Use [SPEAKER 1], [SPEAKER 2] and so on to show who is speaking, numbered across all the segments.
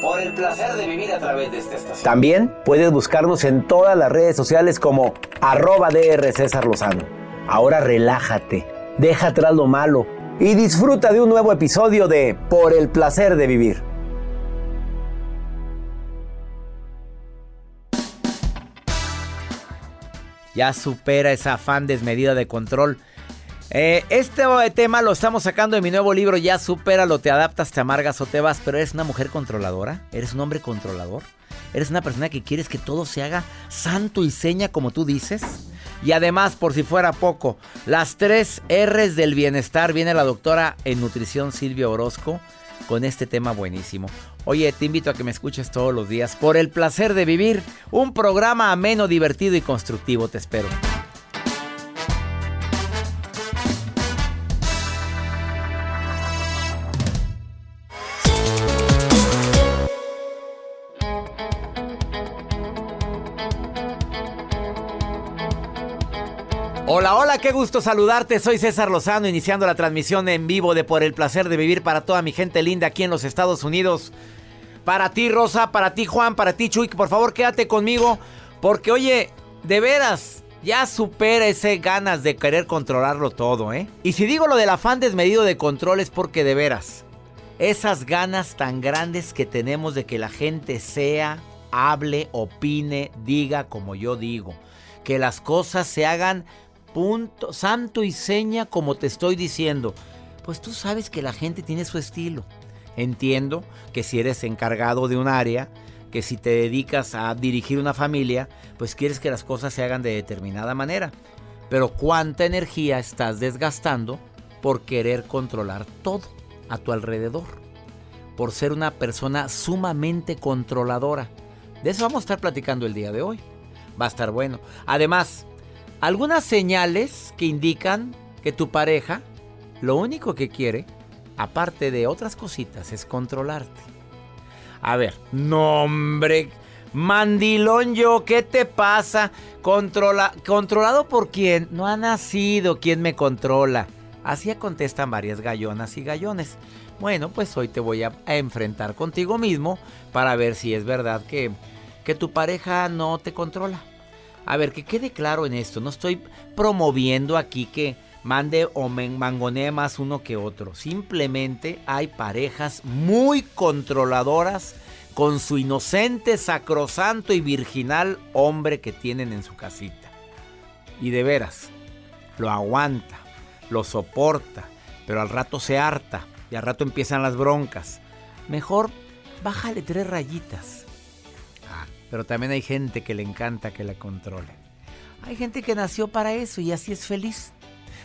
[SPEAKER 1] por el placer de vivir a través de esta estación.
[SPEAKER 2] También puedes buscarnos en todas las redes sociales como arroba DR César Lozano. Ahora relájate, deja atrás lo malo y disfruta de un nuevo episodio de Por el placer de vivir.
[SPEAKER 3] Ya supera esa afán desmedida de control eh, este tema lo estamos sacando de mi nuevo libro, Ya lo te adaptas, te amargas o te vas, pero eres una mujer controladora, eres un hombre controlador, eres una persona que quieres que todo se haga santo y seña como tú dices. Y además, por si fuera poco, las tres R's del bienestar, viene la doctora en nutrición Silvia Orozco con este tema buenísimo. Oye, te invito a que me escuches todos los días por el placer de vivir un programa ameno, divertido y constructivo. Te espero. Hola, hola, qué gusto saludarte. Soy César Lozano, iniciando la transmisión en vivo de Por el placer de vivir para toda mi gente linda aquí en los Estados Unidos. Para ti, Rosa, para ti, Juan, para ti, Chuy, por favor quédate conmigo. Porque, oye, de veras, ya supera ese ganas de querer controlarlo todo, ¿eh? Y si digo lo del afán desmedido de control es porque de veras, esas ganas tan grandes que tenemos de que la gente sea, hable, opine, diga como yo digo. Que las cosas se hagan punto, santo y seña como te estoy diciendo. Pues tú sabes que la gente tiene su estilo. Entiendo que si eres encargado de un área, que si te dedicas a dirigir una familia, pues quieres que las cosas se hagan de determinada manera. Pero cuánta energía estás desgastando por querer controlar todo a tu alrededor. Por ser una persona sumamente controladora. De eso vamos a estar platicando el día de hoy. Va a estar bueno. Además, algunas señales que indican que tu pareja lo único que quiere, aparte de otras cositas, es controlarte. A ver, no hombre, mandilón yo, ¿qué te pasa? Controla, ¿Controlado por quién? No ha nacido quien me controla. Así contestan varias gallonas y gallones. Bueno, pues hoy te voy a, enfrentar contigo mismo para ver si es verdad que, que tu pareja no te controla. A ver, que quede claro en esto, no estoy promoviendo aquí que mande o mangonee más uno que otro. Simplemente hay parejas muy controladoras con su inocente, sacrosanto y virginal hombre que tienen en su casita. Y de veras, lo aguanta, lo soporta, pero al rato se harta y al rato empiezan las broncas. Mejor bájale tres rayitas pero también hay gente que le encanta que la controle. Hay gente que nació para eso y así es feliz.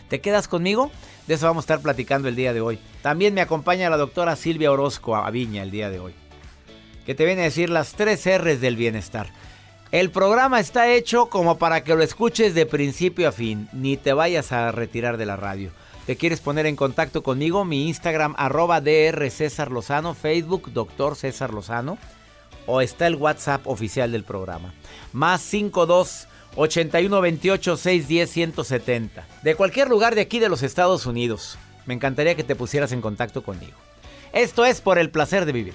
[SPEAKER 3] ¿Te quedas conmigo? De eso vamos a estar platicando el día de hoy. También me acompaña la doctora Silvia Orozco a Viña el día de hoy, que te viene a decir las tres R's del bienestar. El programa está hecho como para que lo escuches de principio a fin, ni te vayas a retirar de la radio. ¿Te quieres poner en contacto conmigo? Mi Instagram arroba DR César Lozano, Facebook Doctor César Lozano o está el WhatsApp oficial del programa. Más 52 81 28 610 170. De cualquier lugar de aquí de los Estados Unidos. Me encantaría que te pusieras en contacto conmigo. Esto es por el placer de vivir.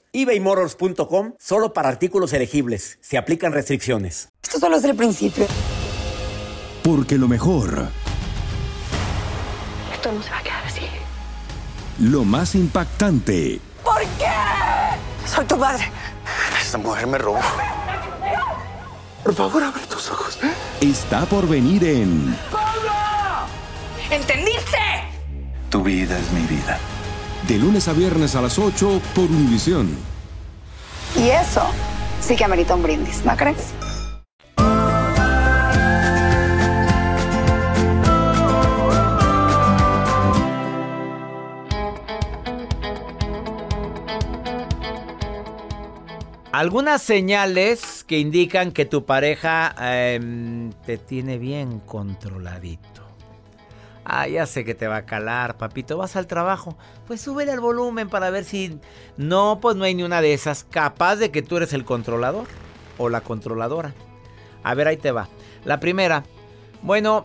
[SPEAKER 1] ebaymotors.com solo para artículos elegibles. Se aplican restricciones.
[SPEAKER 4] Esto solo es el principio.
[SPEAKER 5] Porque lo mejor.
[SPEAKER 4] Esto no se va a quedar así.
[SPEAKER 5] Lo más impactante.
[SPEAKER 4] ¿Por qué? Soy tu padre.
[SPEAKER 6] Esta mujer me robó. Por favor, abre tus ojos.
[SPEAKER 5] Está por venir en.
[SPEAKER 4] ¿Entendiste?
[SPEAKER 6] Tu vida es mi vida.
[SPEAKER 5] De lunes a viernes a las 8 por Univisión.
[SPEAKER 4] Y eso sí que amerita un brindis, ¿no crees?
[SPEAKER 3] Algunas señales que indican que tu pareja em, te tiene bien controladito. Ah, ya sé que te va a calar, papito. Vas al trabajo. Pues súbele al volumen para ver si. No, pues no hay ni una de esas. Capaz de que tú eres el controlador o la controladora. A ver, ahí te va. La primera. Bueno,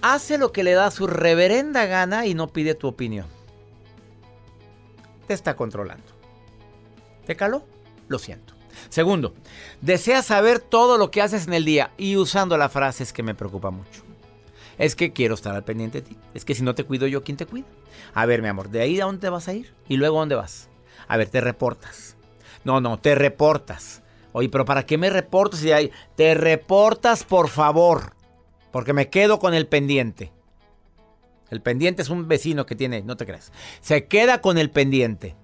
[SPEAKER 3] hace lo que le da su reverenda gana y no pide tu opinión. Te está controlando. ¿Te caló? Lo siento. Segundo, desea saber todo lo que haces en el día y usando la frase es que me preocupa mucho. Es que quiero estar al pendiente de ti. Es que si no te cuido yo, ¿quién te cuida? A ver, mi amor, ¿de ahí a dónde vas a ir? ¿Y luego a dónde vas? A ver, te reportas. No, no, te reportas. Oye, pero ¿para qué me reporto si? Te reportas, por favor. Porque me quedo con el pendiente. El pendiente es un vecino que tiene, no te creas. Se queda con el pendiente.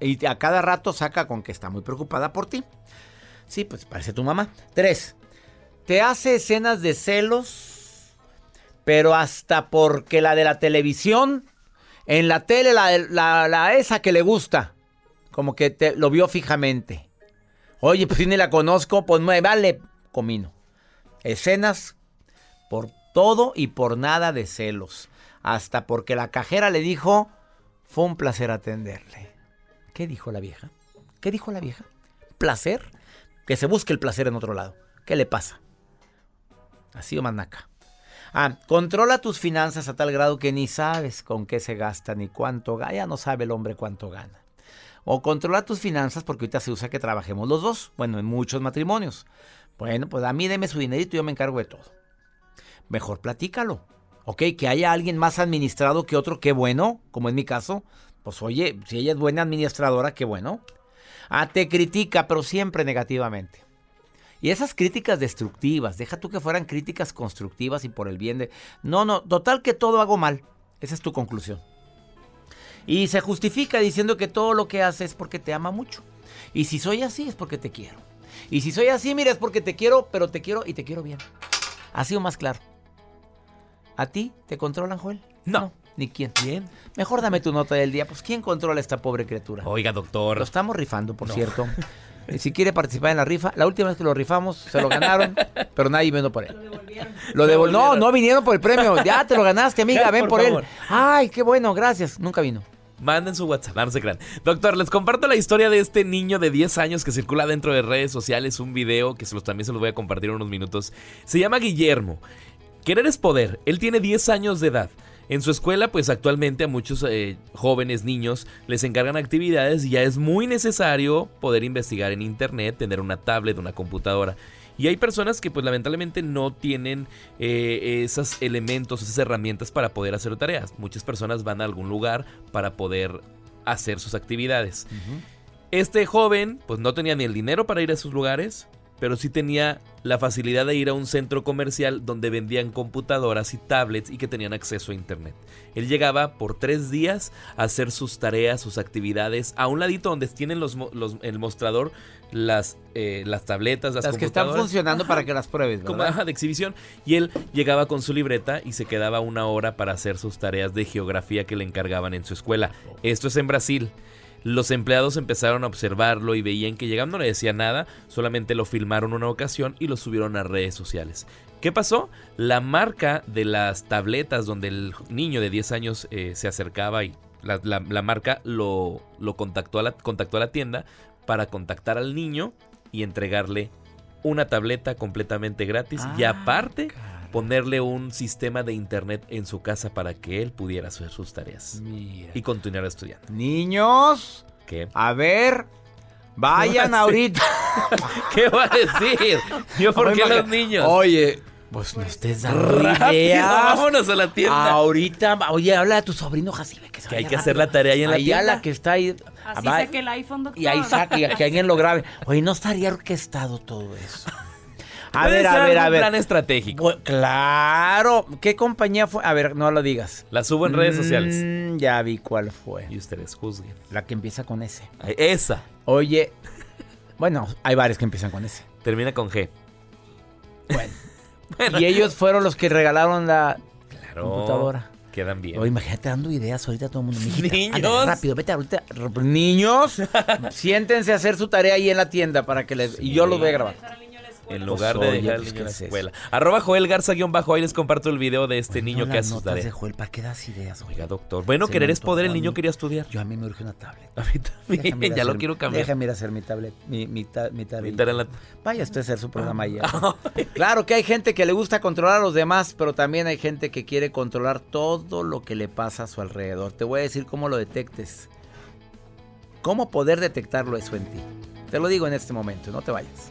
[SPEAKER 3] Y a cada rato saca con que está muy preocupada por ti. Sí, pues parece tu mamá. Tres, te hace escenas de celos pero hasta porque la de la televisión, en la tele, la, esa que le gusta, como que te, lo vio fijamente. Oye, pues si ni la conozco, pues me vale comino. Escenas por todo y por nada de celos. Hasta porque la cajera le dijo, fue un placer atenderle. ¿Qué dijo la vieja? ¿Qué dijo la vieja? ¿Placer? Que se busque el placer en otro lado. ¿Qué le pasa? Así o manaca. Ah, controla tus finanzas a tal grado que ni sabes con qué se gasta ni cuánto gana. Ya no sabe el hombre cuánto gana. O controla tus finanzas porque ahorita se usa que trabajemos los dos. Bueno, en muchos matrimonios. Bueno, pues a mí deme su dinerito y yo me encargo de todo. Mejor platícalo. Ok, que haya alguien más administrado que otro, qué bueno, como en mi caso. Pues oye, si ella es buena administradora, qué bueno. Ah, te critica, pero siempre negativamente. Y esas críticas destructivas, deja tú que fueran críticas constructivas y por el bien de... No, no, total que todo hago mal. Esa es tu conclusión. Y se justifica diciendo que todo lo que hace es porque te ama mucho. Y si soy así es porque te quiero. Y si soy así, mira, es porque te quiero, pero te quiero y te quiero bien. Ha sido más claro. ¿A ti te controlan, Joel?
[SPEAKER 7] No.
[SPEAKER 3] ¿Ni quién? Bien. Mejor dame tu nota del día. Pues, ¿quién controla a esta pobre criatura?
[SPEAKER 7] Oiga, doctor.
[SPEAKER 3] Lo estamos rifando, por cierto. Si quiere participar en la rifa, la última vez que lo rifamos, se lo ganaron, pero nadie vino por él. Lo devolvieron. No, no vinieron por el premio. Ya te lo ganaste, amiga, ven por, él. Ay, qué bueno, gracias. Nunca vino.
[SPEAKER 7] Manden su WhatsApp, no se crean. Doctor, les comparto la historia de este niño de 10 años que circula dentro de redes sociales, un video que se los, también se los voy a compartir en unos minutos. Se llama Guillermo. Querer es poder. Él tiene 10 años de edad. En su escuela, pues actualmente a muchos eh, jóvenes, niños, les encargan actividades y ya es muy necesario poder investigar en internet, tener una tablet, una computadora. Y hay personas que pues lamentablemente no tienen eh, esos elementos, esas herramientas para poder hacer tareas. Muchas personas van a algún lugar para poder hacer sus actividades. Este joven pues no tenía ni el dinero para ir a esos lugares, pero sí tenía la facilidad de ir a un centro comercial donde vendían computadoras y tablets y que tenían acceso a internet. Él llegaba por tres días a hacer sus tareas, sus actividades, a un ladito donde tienen los, el mostrador, las, eh, las tabletas, las,
[SPEAKER 3] las que están funcionando para que las pruebes,
[SPEAKER 7] Como de exhibición. Y él llegaba con su libreta y se quedaba una hora para hacer sus tareas de geografía que le encargaban en su escuela. Esto es en Brasil. Los empleados empezaron a observarlo y veían que llegando no le decía nada, solamente lo filmaron una ocasión y lo subieron a redes sociales. ¿Qué pasó? La marca de las tabletas donde el niño de 10 años eh, se acercaba y la, la- la marca lo, lo contactó, a la, contactó a la tienda para contactar al niño y entregarle una tableta completamente gratis y
[SPEAKER 3] Ah,
[SPEAKER 7] aparte. Ponerle un sistema de internet en su casa para que él pudiera hacer sus tareas
[SPEAKER 3] Mira.
[SPEAKER 7] y continuar estudiando.
[SPEAKER 3] Niños,
[SPEAKER 7] ¿Qué?
[SPEAKER 3] a ver, vayan ahorita.
[SPEAKER 7] ¿Qué va a decir? Yo, ¿por qué los niños?
[SPEAKER 3] Oye, pues no estés dando ideas.
[SPEAKER 7] vámonos a la tienda.
[SPEAKER 3] Ahorita, oye, habla a tu sobrino Jacibe que se
[SPEAKER 7] Que hay que hacer la tarea ahí en la
[SPEAKER 3] Allá
[SPEAKER 7] tienda.
[SPEAKER 3] la que está ahí.
[SPEAKER 8] Así
[SPEAKER 3] va-
[SPEAKER 8] saque el iPhone, doctor.
[SPEAKER 3] Y ahí saca, y que alguien lo grabe. Oye, no estaría orquestado todo eso. A ver, a ver, a ver.
[SPEAKER 7] plan estratégico.
[SPEAKER 3] Claro. ¿Qué compañía fue? A ver, no lo digas.
[SPEAKER 7] La subo en redes sociales.
[SPEAKER 3] Mm, ya vi cuál fue.
[SPEAKER 7] Y ustedes juzguen.
[SPEAKER 3] La que empieza con S.
[SPEAKER 7] Ay, Esa.
[SPEAKER 3] Oye, bueno, hay varias que empiezan con S.
[SPEAKER 7] Termina con G.
[SPEAKER 3] Bueno.
[SPEAKER 7] Bueno,
[SPEAKER 3] Y ellos fueron los que regalaron la
[SPEAKER 7] claro,
[SPEAKER 3] computadora.
[SPEAKER 7] Quedan bien.
[SPEAKER 3] Oye, imagínate dando ideas ahorita a todo el mundo. Mijita,
[SPEAKER 7] Niños.
[SPEAKER 3] rápido, vete ahorita. Niños, siéntense a hacer su tarea ahí en la tienda para que les... Y yo los voy a grabar.
[SPEAKER 7] En lugar
[SPEAKER 3] Pues,
[SPEAKER 7] de
[SPEAKER 3] oye,
[SPEAKER 7] dejar al
[SPEAKER 3] pues,
[SPEAKER 7] niño en la escuela. Arroba Joel Garza guion bajo. Ahí les comparto el video de este niño
[SPEAKER 3] no
[SPEAKER 7] que hace sus
[SPEAKER 3] de. Joel, ¿para qué das ideas, oiga?
[SPEAKER 7] Oiga, doctor. Bueno,
[SPEAKER 3] Se
[SPEAKER 7] querer es poder. El niño
[SPEAKER 3] mí.
[SPEAKER 7] quería estudiar.
[SPEAKER 3] Yo a mí me urge una tablet.
[SPEAKER 7] A mí también. Ya lo quiero cambiar.
[SPEAKER 3] Déjame ir a hacer mi tablet, mi, mi, ta- mi tarea.
[SPEAKER 7] Ahorita en la-
[SPEAKER 3] Vaya usted a hacer su programa ya. Claro que hay gente que le gusta controlar a los demás, pero también hay gente que quiere controlar todo lo que le pasa a su alrededor. Te voy a decir cómo lo detectes. Cómo poder detectarlo eso en ti. Te lo digo en este momento, no te vayas.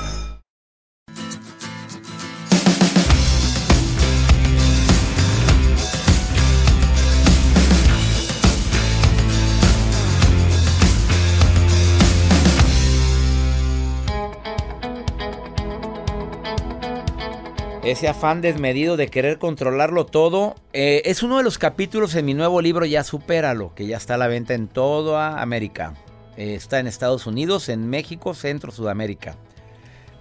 [SPEAKER 3] Ese afán desmedido de querer controlarlo todo eh, es uno de los capítulos en mi nuevo libro Ya Supéralo, que ya está a la venta en toda América. Eh, está en Estados Unidos, en México, Centro, Sudamérica.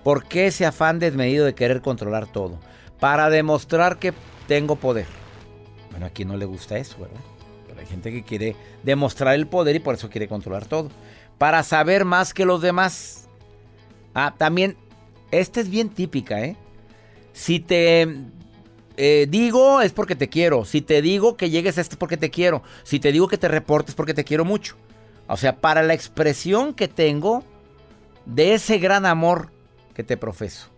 [SPEAKER 3] ¿Por qué ese afán desmedido de querer controlar todo? Para demostrar que tengo poder. Bueno, a no le gusta eso, ¿verdad? Pero hay gente que quiere demostrar el poder y por eso quiere controlar todo. Para saber más que los demás. Ah, también, esta es bien típica, ¿eh? Si te eh, digo es porque te quiero. Si te digo que llegues a esto es porque te quiero. Si te digo que te reportes es porque te quiero mucho. O sea, para la expresión que tengo de ese gran amor que te profeso.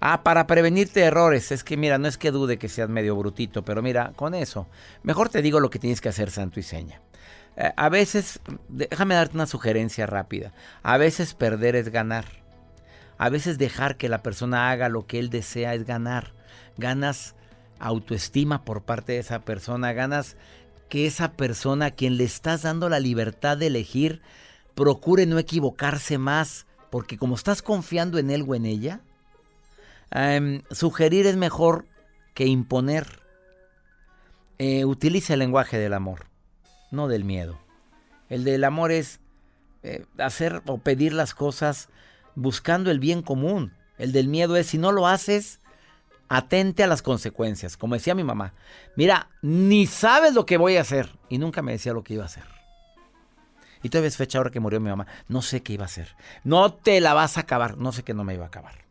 [SPEAKER 3] Ah, para prevenirte errores. Es que mira, no es que dude que seas medio brutito, pero mira, con eso, mejor te digo lo que tienes que hacer, santo y seña. Eh, a veces, déjame darte una sugerencia rápida. A veces perder es ganar. A veces dejar que la persona haga lo que él desea es ganar. Ganas autoestima por parte de esa persona. Ganas que esa persona a quien le estás dando la libertad de elegir procure no equivocarse más. Porque como estás confiando en él o en ella, em, sugerir es mejor que imponer. Eh, utiliza el lenguaje del amor, no del miedo. El del amor es eh, hacer o pedir las cosas buscando el bien común. El del miedo es si no lo haces, atente a las consecuencias. Como decía mi mamá, mira, ni sabes lo que voy a hacer. Y nunca me decía lo que iba a hacer. Y todavía es fecha ahora que murió mi mamá. No sé qué iba a hacer. No te la vas a acabar. No sé que no me iba a acabar.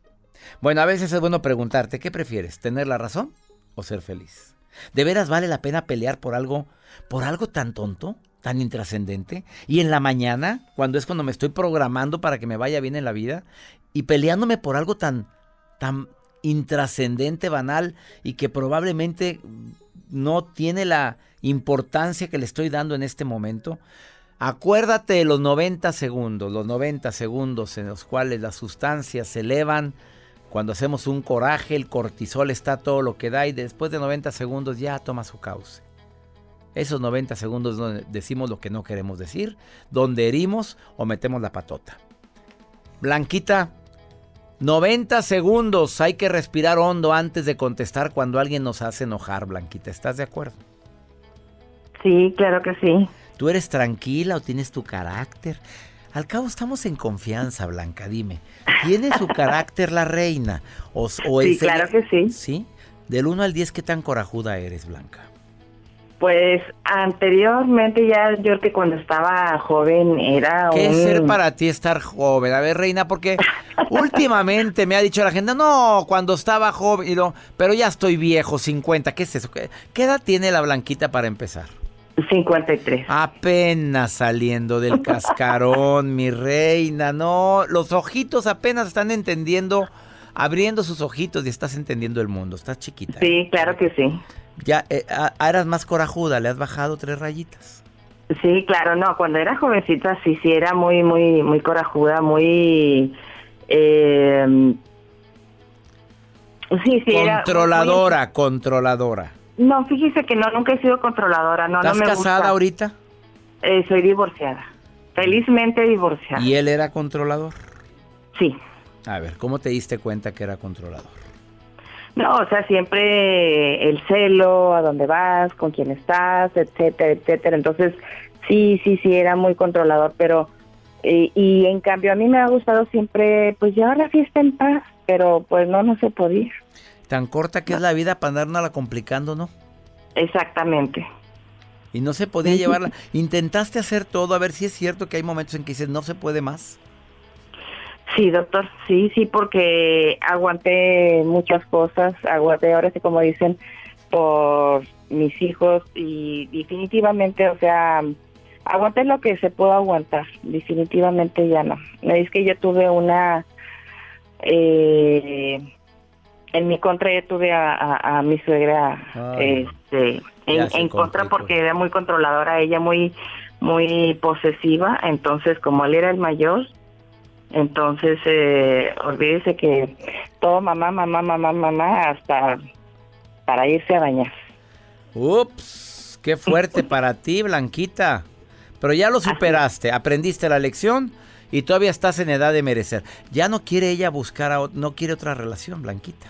[SPEAKER 3] Bueno, a veces es bueno preguntarte, ¿qué prefieres? ¿Tener la razón o ser feliz? ¿De veras vale la pena pelear por algo, por algo tan tonto, tan intrascendente? Y en la mañana, cuando es cuando me estoy programando para que me vaya bien en la vida, y peleándome por algo tan, tan intrascendente, banal, y que probablemente no tiene la importancia que le estoy dando en este momento. Acuérdate de los 90 segundos, los 90 segundos en los cuales las sustancias se elevan. Cuando hacemos un coraje, el cortisol está todo lo que da y después de 90 segundos ya toma su cauce. Esos 90 segundos donde decimos lo que no queremos decir, donde herimos o metemos la patota. Blanquita, 90 segundos hay que respirar hondo antes de contestar cuando alguien nos hace enojar, Blanquita. ¿Estás de acuerdo?
[SPEAKER 8] Sí, claro que sí.
[SPEAKER 3] ¿Tú eres tranquila o tienes tu carácter? Al cabo estamos en confianza, Blanca, dime. ¿Tiene su carácter la reina? O,
[SPEAKER 8] sí, claro que sí.
[SPEAKER 3] ¿Sí? Del 1 al 10, ¿qué tan corajuda eres, Blanca?
[SPEAKER 8] Pues anteriormente ya yo que cuando estaba joven era
[SPEAKER 3] ¿Qué es ser para ti estar joven? A ver, reina, porque últimamente me ha dicho la gente, no, cuando estaba joven, pero ya estoy viejo, 50, ¿qué es eso? ¿Qué edad tiene la Blanquita para empezar?
[SPEAKER 8] 53.
[SPEAKER 3] Apenas saliendo del cascarón, mi reina. No, los ojitos apenas están entendiendo, abriendo sus ojitos y estás entendiendo el mundo. Estás chiquita.
[SPEAKER 8] Sí, claro que sí.
[SPEAKER 3] Ya eh, eras más corajuda, le has bajado tres rayitas.
[SPEAKER 8] Sí, claro, no, cuando era jovencita sí, sí, era muy, muy, muy corajuda, muy... Eh,
[SPEAKER 3] sí, sí, controladora, controladora.
[SPEAKER 8] No, fíjese que no, nunca he sido controladora. No,
[SPEAKER 3] ¿Estás
[SPEAKER 8] no me
[SPEAKER 3] casada ahorita?
[SPEAKER 8] Eh, soy divorciada. Felizmente divorciada.
[SPEAKER 3] ¿Y él era controlador?
[SPEAKER 8] Sí.
[SPEAKER 3] A ver, ¿cómo te diste cuenta que era controlador?
[SPEAKER 8] No, o sea, siempre el celo, a dónde vas, con quién estás, etcétera, etcétera. Entonces, sí, sí, sí, era muy controlador, pero... Eh, y en cambio a mí me ha gustado siempre, pues llevar la fiesta en paz, pero pues no, no se podía.
[SPEAKER 3] Tan corta que es la vida para andarla complicando, ¿no?
[SPEAKER 8] Exactamente.
[SPEAKER 3] Y no se podía llevarla. Intentaste hacer todo, a ver si es cierto que hay momentos en que dices, no se puede más.
[SPEAKER 8] Sí, doctor, sí, sí, porque aguanté muchas cosas, aguanté, ahora sí como dicen, por mis hijos y definitivamente, o sea, aguanté lo que se pudo aguantar, definitivamente ya no. Es que yo tuve una... Eh, en mi contra yo tuve a, mi suegra este, en, contra porque era muy controladora, ella muy muy posesiva, entonces como él era el mayor, entonces eh, olvídese que todo mamá, mamá, mamá, mamá, hasta para irse a bañar.
[SPEAKER 3] Ups, qué fuerte para ti, Blanquita. Pero ya lo superaste, aprendiste la lección y todavía estás en edad de merecer. Ya no quiere ella buscar, a, no quiere otra relación, Blanquita.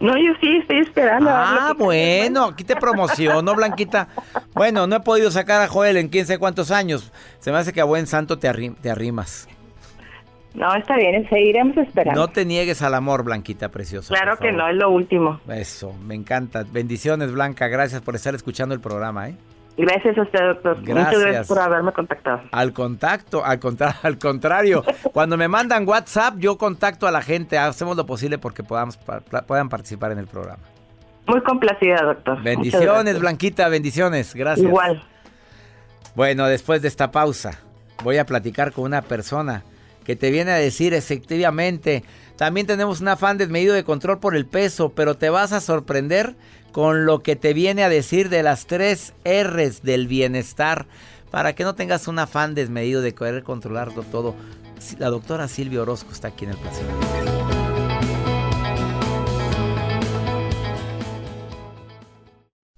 [SPEAKER 8] No, yo sí estoy esperando.
[SPEAKER 3] Ah, bueno, aquí te promociono, Blanquita. Bueno, no he podido sacar a Joel en quién sé cuántos años. Se me hace que a buen santo te, te arrimas.
[SPEAKER 8] No, está bien, seguiremos esperando.
[SPEAKER 3] No te niegues al amor, Blanquita preciosa.
[SPEAKER 8] Claro que no, es lo último.
[SPEAKER 3] Eso, me encanta. Bendiciones, Blanca. Gracias por estar escuchando el programa, ¿eh?
[SPEAKER 8] Gracias a usted, doctor. Muchas gracias por haberme contactado.
[SPEAKER 3] Al contacto, al, al contrario. cuando me mandan WhatsApp, yo contacto a la gente. Hacemos lo posible porque podamos, puedan participar en el programa.
[SPEAKER 8] Muy complacida, doctor.
[SPEAKER 3] Bendiciones, Blanquita, bendiciones. Gracias.
[SPEAKER 8] Igual.
[SPEAKER 3] Bueno, después de esta pausa, voy a platicar con una persona que te viene a decir efectivamente. También tenemos un afán desmedido de control por el peso, pero te vas a sorprender con lo que te viene a decir de las tres R's del bienestar, para que no tengas un afán desmedido de querer controlarlo todo. La doctora Silvia Orozco está aquí en el placer.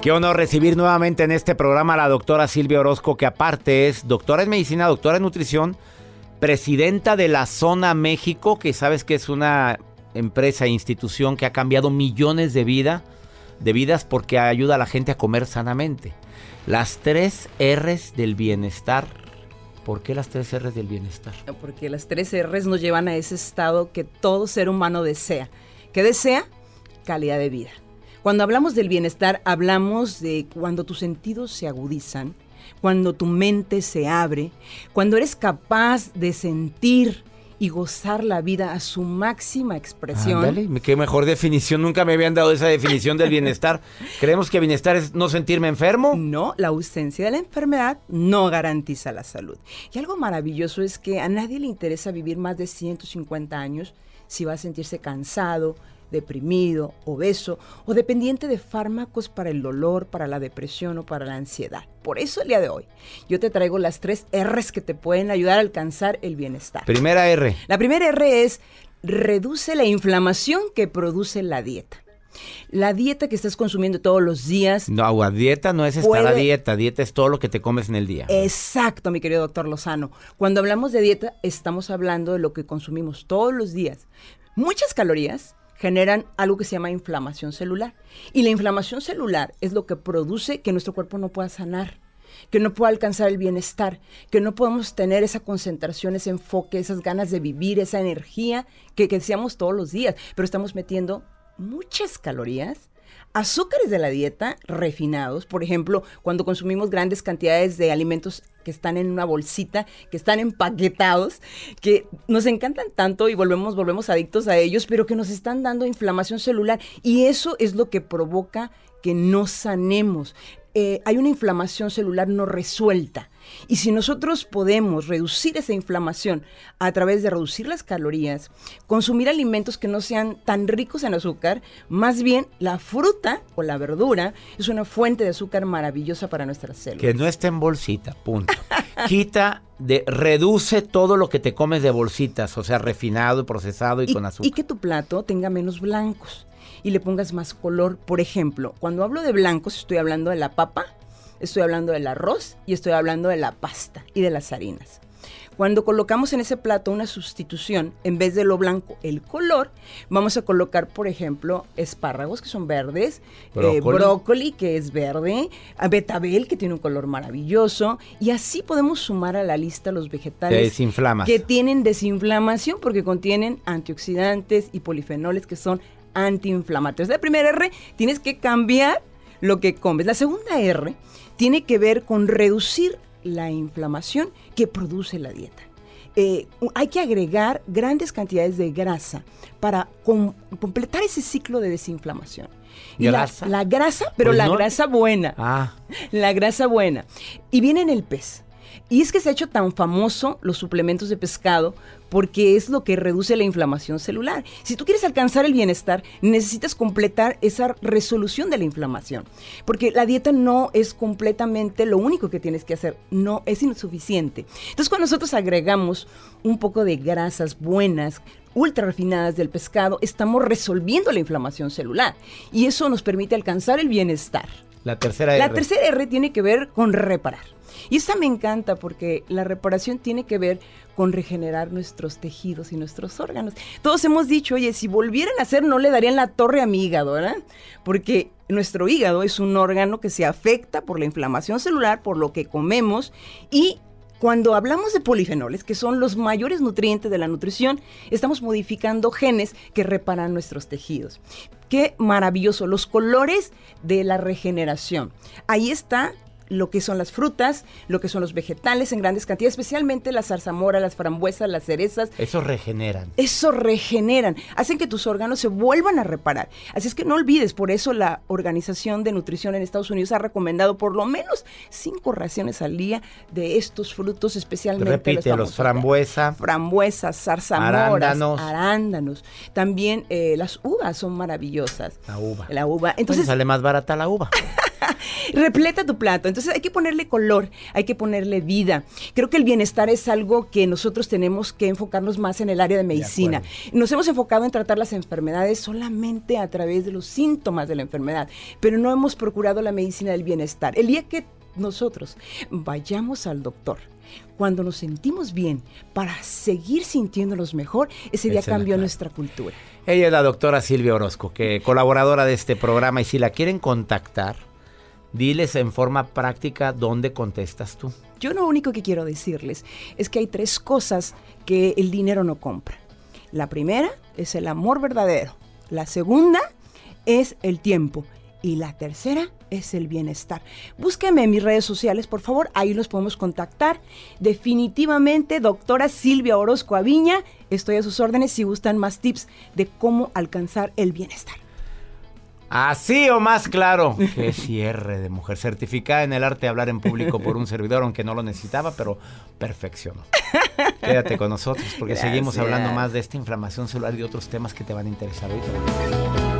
[SPEAKER 3] Qué honor recibir nuevamente en este programa a la doctora Silvia Orozco, que aparte es doctora en medicina, doctora en nutrición, presidenta de la Zona México, que sabes que es una empresa e institución que ha cambiado millones de, vida, de vidas porque ayuda a la gente a comer sanamente. Las tres R's del bienestar. ¿Por qué las tres R's del bienestar?
[SPEAKER 9] Porque las tres R's nos llevan a ese estado que todo ser humano desea. ¿Qué desea? Calidad de vida. Cuando hablamos del bienestar, hablamos de cuando tus sentidos se agudizan, cuando tu mente se abre, cuando eres capaz de sentir y gozar la vida a su máxima expresión.
[SPEAKER 3] Ándale, qué mejor definición. Nunca me habían dado esa definición del bienestar. ¿Creemos que bienestar es no sentirme enfermo?
[SPEAKER 9] No, la ausencia de la enfermedad no garantiza la salud. Y algo maravilloso es que a nadie le interesa vivir más de 150 años si va a sentirse cansado, deprimido, obeso o dependiente de fármacos para el dolor, para la depresión o para la ansiedad. Por eso el día de hoy yo te traigo las tres R's que te pueden ayudar a alcanzar el bienestar.
[SPEAKER 3] Primera R.
[SPEAKER 9] La primera R es reduce la inflamación que produce la dieta. La dieta que estás consumiendo todos los días.
[SPEAKER 3] No, agua, dieta no es estar a dieta. Dieta es todo lo que te comes en el día.
[SPEAKER 9] Exacto, mi querido doctor Lozano. Cuando hablamos de dieta, estamos hablando de lo que consumimos todos los días. Muchas calorías, generan algo que se llama inflamación celular. Y la inflamación celular es lo que produce que nuestro cuerpo no pueda sanar, que no pueda alcanzar el bienestar, que no podemos tener esa concentración, ese enfoque, esas ganas de vivir, esa energía que, que deseamos todos los días. Pero estamos metiendo muchas calorías azúcares de la dieta refinados, por ejemplo, cuando consumimos grandes cantidades de alimentos que están en una bolsita, que están empaquetados, que nos encantan tanto y volvemos, volvemos adictos a ellos, pero que nos están dando inflamación celular. Y eso es lo que provoca que no sanemos. Eh, hay una inflamación celular no resuelta. Y si nosotros podemos reducir esa inflamación a través de reducir las calorías, consumir alimentos que no sean tan ricos en azúcar, más bien la fruta o la verdura es una fuente de azúcar maravillosa para nuestras células.
[SPEAKER 3] Que no esté en bolsita, punto. Quita, de, reduce todo lo que te comes de bolsitas, o sea, refinado, procesado y con azúcar.
[SPEAKER 9] Y que tu plato tenga menos blancos y le pongas más color. Por ejemplo, cuando hablo de blancos, estoy hablando de la papa, estoy hablando del arroz y estoy hablando de la pasta y de las harinas. Cuando colocamos en ese plato una sustitución, en vez de lo blanco, el color, vamos a colocar, por ejemplo, espárragos que son verdes, eh, brócoli, que es verde, betabel que tiene un color maravilloso, y así podemos sumar a la lista los vegetales que tienen desinflamación porque contienen antioxidantes y polifenoles que son antiinflamatorios. La primera R, tienes que cambiar lo que comes. La segunda R tiene que ver con reducir la inflamación que produce la dieta. Eh, hay que agregar grandes cantidades de grasa para completar ese ciclo de desinflamación.
[SPEAKER 3] ¿Grasa?
[SPEAKER 9] La, grasa, pero pues la grasa buena.
[SPEAKER 3] Ah.
[SPEAKER 9] La grasa buena. Y viene en el pez. Y es que se ha hecho tan famoso los suplementos de pescado porque es lo que reduce la inflamación celular. Si tú quieres alcanzar el bienestar, necesitas completar esa resolución de la inflamación, porque la dieta no es completamente lo único que tienes que hacer, no es insuficiente. Entonces, cuando nosotros agregamos un poco de grasas buenas, ultra refinadas del pescado, estamos resolviendo la inflamación celular y eso nos permite alcanzar el bienestar.
[SPEAKER 3] La tercera R.
[SPEAKER 9] La tercera R tiene que ver con reparar. Y esta me encanta porque la reparación tiene que ver con regenerar nuestros tejidos y nuestros órganos. Todos hemos dicho, oye, si volvieran a hacer, no le darían la torre a mi hígado, ¿verdad? Porque nuestro hígado es un órgano que se afecta por la inflamación celular, por lo que comemos y cuando hablamos de polifenoles, que son los mayores nutrientes de la nutrición, estamos modificando genes que reparan nuestros tejidos. Qué maravilloso, los colores de la regeneración. Ahí está lo que son las frutas, lo que son los vegetales en grandes cantidades, especialmente las zarzamoras, las frambuesas, las cerezas.
[SPEAKER 3] Eso regeneran.
[SPEAKER 9] Eso regeneran, hacen que tus órganos se vuelvan a reparar. Así es que no olvides, por eso la Organización de Nutrición en Estados Unidos ha recomendado por lo menos cinco raciones al día de estos frutos, especialmente
[SPEAKER 3] Repite, los frambuesa.
[SPEAKER 9] Frambuesas, zarzamoras, arándanos. También eh, las uvas son maravillosas.
[SPEAKER 3] La uva.
[SPEAKER 9] La uva. Entonces
[SPEAKER 3] sale más barata la uva.
[SPEAKER 9] Repleta tu plato. Entonces hay que ponerle color, hay que ponerle vida. Creo que el bienestar es algo que nosotros tenemos que enfocarnos más en el área de medicina. Nos hemos enfocado en tratar las enfermedades solamente a través de los síntomas de la enfermedad, pero no hemos procurado la medicina del bienestar. El día que nosotros vayamos al doctor, cuando nos sentimos bien, para seguir sintiéndonos mejor, ese día cambió nuestra cultura.
[SPEAKER 3] Ella es la doctora Silvia Orozco, que colaboradora de este programa, y si la quieren contactar, Diles en forma práctica dónde contestas tú.
[SPEAKER 9] Yo lo único que quiero decirles es que hay tres cosas que el dinero no compra. La primera es el amor verdadero. La segunda es el tiempo. Y la tercera es el bienestar. Búsqueme en mis redes sociales, por favor, ahí nos podemos contactar. Definitivamente, doctora Silvia Orozco Aviña, estoy a sus órdenes si gustan más tips de cómo alcanzar el bienestar.
[SPEAKER 3] Así o más claro. Qué cierre de mujer. Certificada en el arte de hablar en público por un servidor, aunque no lo necesitaba, pero perfeccionó. Quédate con nosotros porque seguimos hablando más de esta inflamación celular y otros temas que te van a interesar ahorita.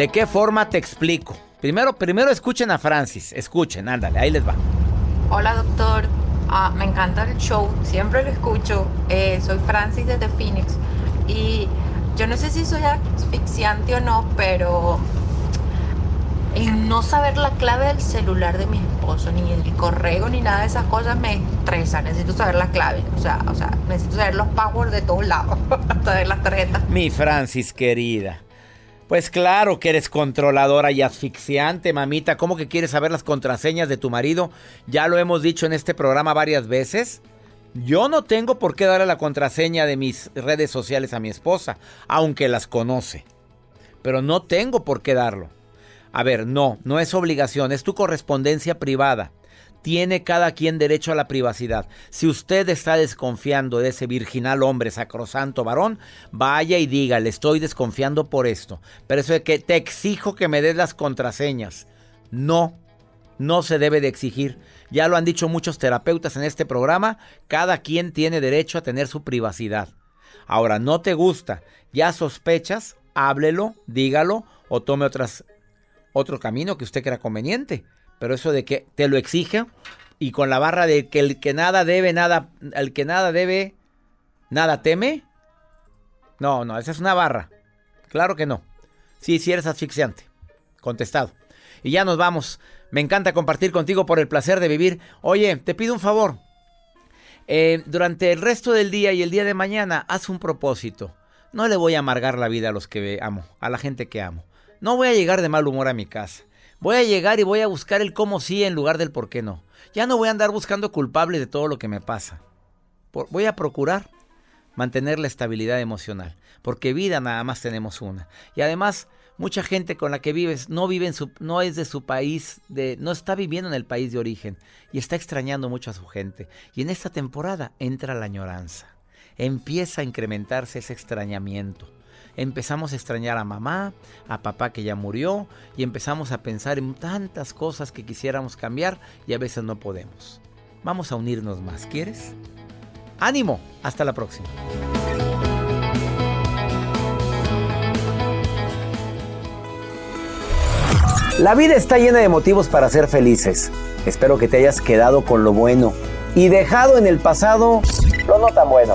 [SPEAKER 3] ¿De qué forma te explico? Primero, primero escuchen a Francis. Escuchen, ándale, ahí les va.
[SPEAKER 10] Hola, doctor. Ah, me encanta el show, siempre lo escucho. Eh, soy Francis desde Phoenix. Y yo no sé si soy asfixiante o no, pero el no saber la clave del celular de mi esposo, ni el correo, ni nada de esas cosas me estresa. Necesito saber la clave. O sea, o sea, necesito saber los passwords de todos lados, hasta de las tarjetas.
[SPEAKER 3] Mi Francis querida. Pues claro que eres controladora y asfixiante, mamita. ¿Cómo que quieres saber las contraseñas de tu marido? Ya lo hemos dicho en este programa varias veces. Yo no tengo por qué darle la contraseña de mis redes sociales a mi esposa, aunque las conoce. Pero no tengo por qué darlo. A ver, no, no es obligación, es tu correspondencia privada tiene cada quien derecho a la privacidad. Si usted está desconfiando de ese virginal hombre sacrosanto varón, vaya y diga, le estoy desconfiando por esto. Pero eso de que te exijo que me des las contraseñas. No, no se debe de exigir. Ya lo han dicho muchos terapeutas en este programa, cada quien tiene derecho a tener su privacidad. Ahora, no te gusta, ya sospechas, háblelo, dígalo o tome otras, otro camino que usted crea conveniente. Pero eso de que te lo exige y con la barra de que el que nada debe, nada, el que nada debe, nada teme. No, no, esa es una barra. Claro que no. Sí, sí eres asfixiante. Contestado. Y ya nos vamos. Me encanta compartir contigo por el placer de vivir. Oye, te pido un favor. Eh, durante el resto del día y el día de mañana, haz un propósito. No le voy a amargar la vida a los que amo, a la gente que amo. No voy a llegar de mal humor a mi casa. Voy a llegar y voy a buscar el cómo sí en lugar del por qué no. Ya no voy a andar buscando culpables de todo lo que me pasa. voy a procurar mantener la estabilidad emocional, porque vida nada más tenemos una. Y además
[SPEAKER 11] Mucha gente con la que vives no vive en su, no es de su país, de, no está viviendo en el país de origen y está extrañando mucho a su gente. Y en esta temporada entra la añoranza. Empieza a incrementarse ese extrañamiento. Empezamos a extrañar a mamá, a papá que ya murió y empezamos a pensar en tantas cosas que quisiéramos cambiar y a veces no podemos. Vamos a unirnos más, ¿quieres? Ánimo, hasta la próxima.
[SPEAKER 3] La vida está llena de motivos para ser felices. Espero que te hayas quedado con lo bueno y dejado en el pasado lo no tan bueno.